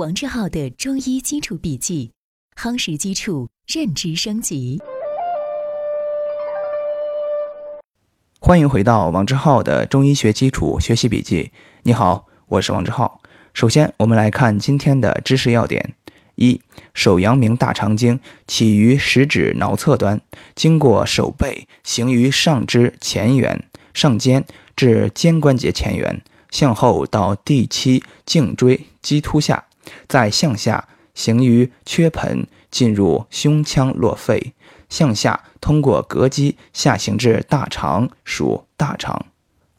王志浩的中医基础笔记，夯实基础，认知升级。欢迎回到王志浩的中医学基础学习笔记。你好，我是王志浩。首先，我们来看今天的知识要点：一、手阳明大肠经起于食指桡侧端，经过手背，行于上肢前缘、上肩至肩关节前缘，向后到第七颈椎棘突下。再向下行于缺盆，进入胸腔落肺，向下通过膈肌下行至大肠，属大肠。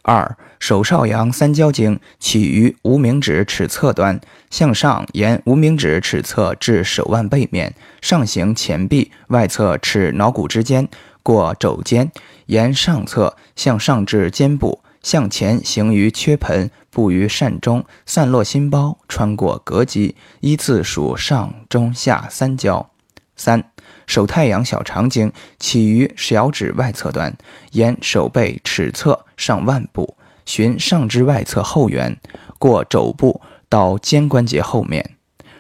二手少阳三焦经起于无名指尺侧端，向上沿无名指尺侧至手腕背面，上行前臂外侧尺桡骨之间，过肘间，沿上侧向上至肩部。向前行于缺盆，布于膻中，散落心包，穿过膈肌，依次属上、中、下三焦。三手太阳小肠经起于小指外侧端，沿手背尺侧上腕部，循上肢外侧后缘，过肘部到肩关节后面，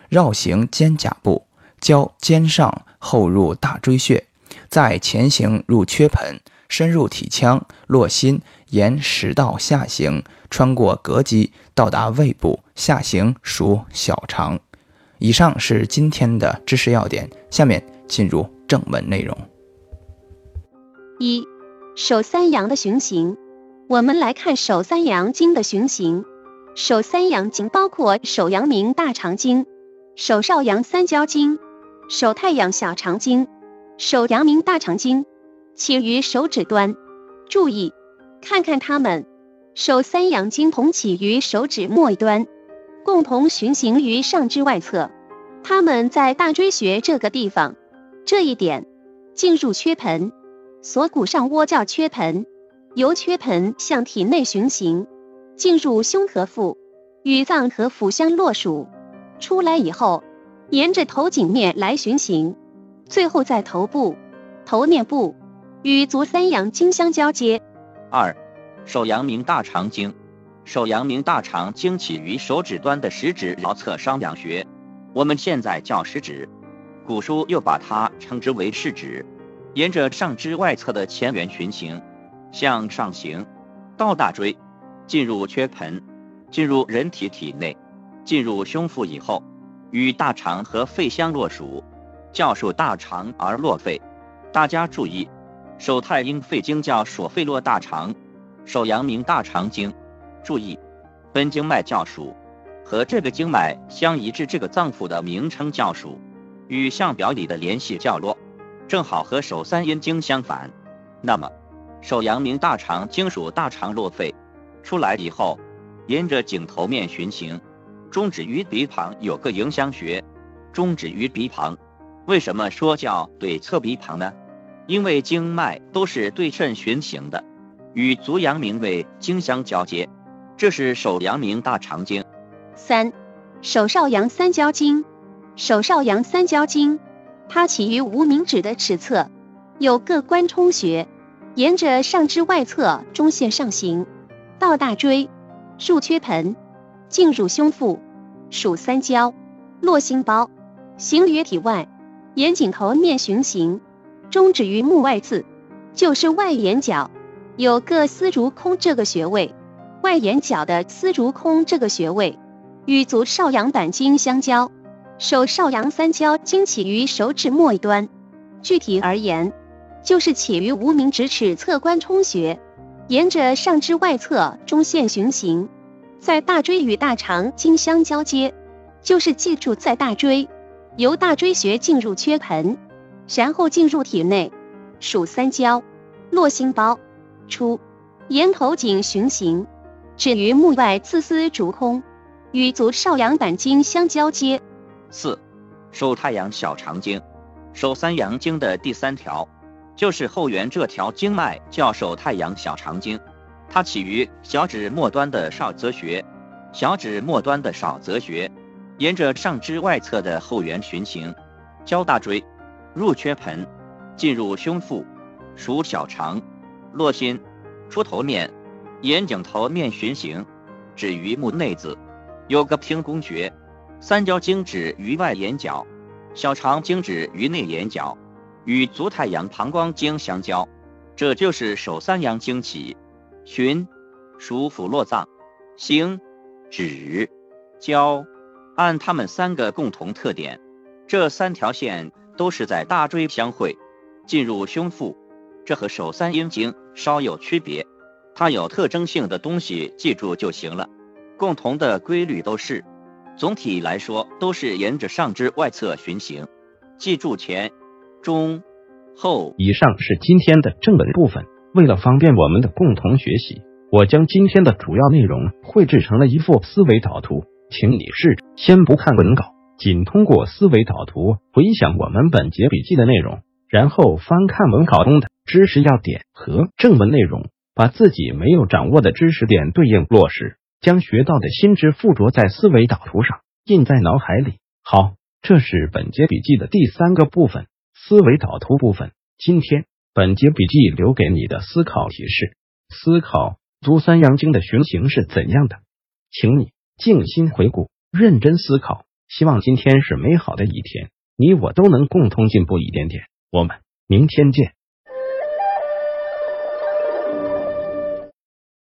绕行肩胛部，交肩上后入大椎穴，再前行入缺盆，深入体腔，络心。沿食道下行，穿过膈肌，到达胃部，下行属小肠。以上是今天的知识要点，下面进入正文内容。一手三阳的循行，我们来看手三阳经的循行。手三阳经包括手阳明大肠经、手少阳三焦经、手太阳小肠经、手阳明大肠经，起于手指端。注意。看看它们，手三阳经同起于手指末端，共同循行于上肢外侧。它们在大椎穴这个地方，这一点进入缺盆，锁骨上窝叫缺盆，由缺盆向体内循行，进入胸和腹，与脏和腑相络属。出来以后，沿着头颈面来循行，最后在头部、头面部与足三阳经相交接。二，手阳明大肠经，手阳明大肠经起于手指端的食指桡侧商阳穴，我们现在叫食指，古书又把它称之为食指。沿着上肢外侧的前缘循行，向上行，到大椎，进入缺盆，进入人体体内，进入胸腹以后，与大肠和肺相络属，叫属大肠而络肺。大家注意。手太阴肺经叫手肺络大肠，手阳明大肠经，注意，本经脉叫属，和这个经脉相一致，这个脏腑的名称叫属，与相表里的联系叫络，正好和手三阴经相反。那么，手阳明大肠经属大肠络肺，出来以后，沿着颈头面循行，中指于鼻旁有个迎香穴，中指于鼻旁，为什么说叫对侧鼻旁呢？因为经脉都是对称循行的，与足阳明胃经相交接，这是手阳明大肠经。三，手少阳三焦经，手少阳三焦经，它起于无名指的尺侧，有个关冲穴，沿着上肢外侧中线上行，到大椎，入缺盆，进入胸腹，属三焦，络心包，行于体外，沿颈头面循行。中指于目外眦，就是外眼角，有个丝竹空这个穴位，外眼角的丝竹空这个穴位，与足少阳胆经相交。手少阳三焦经起于手指末端，具体而言，就是起于无名指尺侧关冲穴，沿着上肢外侧中线循行，在大椎与大肠经相交接，就是记住在大椎，由大椎穴进入缺盆。然后进入体内，属三焦，络心包，出，沿头颈循行，至于目外刺丝竹空，与足少阳胆经相交接。四，手太阳小肠经，手三阳经的第三条，就是后缘这条经脉叫手太阳小肠经，它起于小指末端的少泽穴，小指末端的少泽穴，沿着上肢外侧的后缘循行，交大椎。入缺盆，进入胸腹，属小肠，络心，出头面，沿颈头面循行，止于目内子，有个平宫穴，三焦经止于外眼角，小肠经止于内眼角，与足太阳膀胱经相交，这就是手三阳经起。循属腑络脏，行止交，按它们三个共同特点，这三条线都是在大椎相会，进入胸腹。这和手三阴经稍有区别，它有特征性的东西记住就行了。共同的规律都是，总体来说都是沿着上肢外侧循行。记住前、中、后。以上是今天的正文部分。为了方便我们的共同学习，我将今天的主要内容绘制成了一幅思维导图，请你试着先不看文稿，仅通过思维导图回想我们本节笔记的内容，然后翻看文稿中的知识要点和正文内容，把自己没有掌握的知识点对应落实，将学到的新知附着在思维导图上，印在脑海里。好，这是本节笔记的第三个部分——思维导图部分。今天。本节笔记留给你的思考提示：思考足三阳经的循行是怎样的，请你静心回顾，认真思考。希望今天是美好的一天，你我都能共同进步一点点。我们明天见。